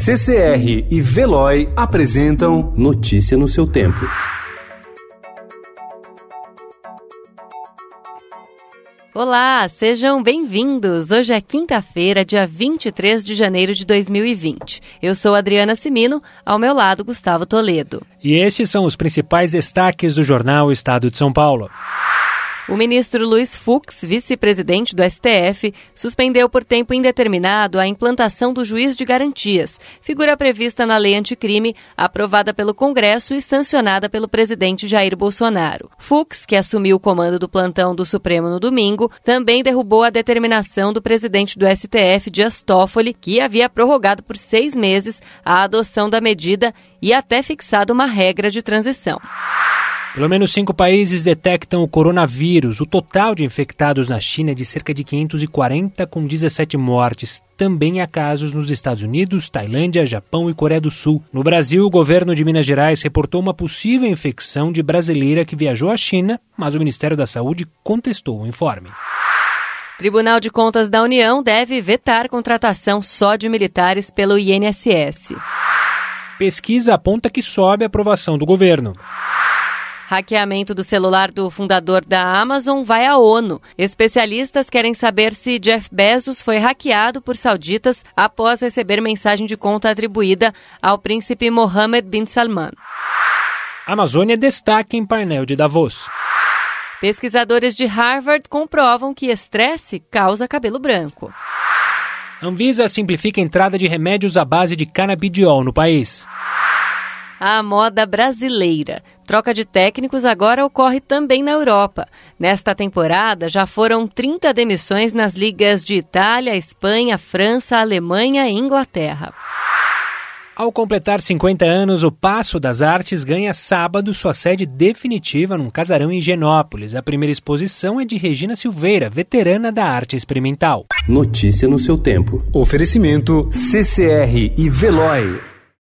CCR e Veloy apresentam Notícia no seu tempo. Olá, sejam bem-vindos. Hoje é quinta-feira, dia 23 de janeiro de 2020. Eu sou Adriana Simino, ao meu lado Gustavo Toledo. E estes são os principais destaques do jornal Estado de São Paulo. O ministro Luiz Fux, vice-presidente do STF, suspendeu por tempo indeterminado a implantação do juiz de garantias, figura prevista na lei anticrime, aprovada pelo Congresso e sancionada pelo presidente Jair Bolsonaro. Fux, que assumiu o comando do plantão do Supremo no domingo, também derrubou a determinação do presidente do STF, Dias Toffoli, que havia prorrogado por seis meses a adoção da medida e até fixado uma regra de transição. Pelo menos cinco países detectam o coronavírus. O total de infectados na China é de cerca de 540, com 17 mortes. Também há casos nos Estados Unidos, Tailândia, Japão e Coreia do Sul. No Brasil, o governo de Minas Gerais reportou uma possível infecção de brasileira que viajou à China, mas o Ministério da Saúde contestou o informe. Tribunal de Contas da União deve vetar contratação só de militares pelo INSS. Pesquisa aponta que sobe a aprovação do governo. Hackeamento do celular do fundador da Amazon vai à ONU. Especialistas querem saber se Jeff Bezos foi hackeado por sauditas após receber mensagem de conta atribuída ao príncipe Mohammed bin Salman. Amazônia destaca em painel de Davos. Pesquisadores de Harvard comprovam que estresse causa cabelo branco. Anvisa simplifica a entrada de remédios à base de canabidiol no país à moda brasileira. Troca de técnicos agora ocorre também na Europa. Nesta temporada, já foram 30 demissões nas ligas de Itália, Espanha, França, Alemanha e Inglaterra. Ao completar 50 anos, o Passo das Artes ganha sábado sua sede definitiva num casarão em Genópolis. A primeira exposição é de Regina Silveira, veterana da arte experimental. Notícia no seu tempo. Oferecimento CCR e Veloy.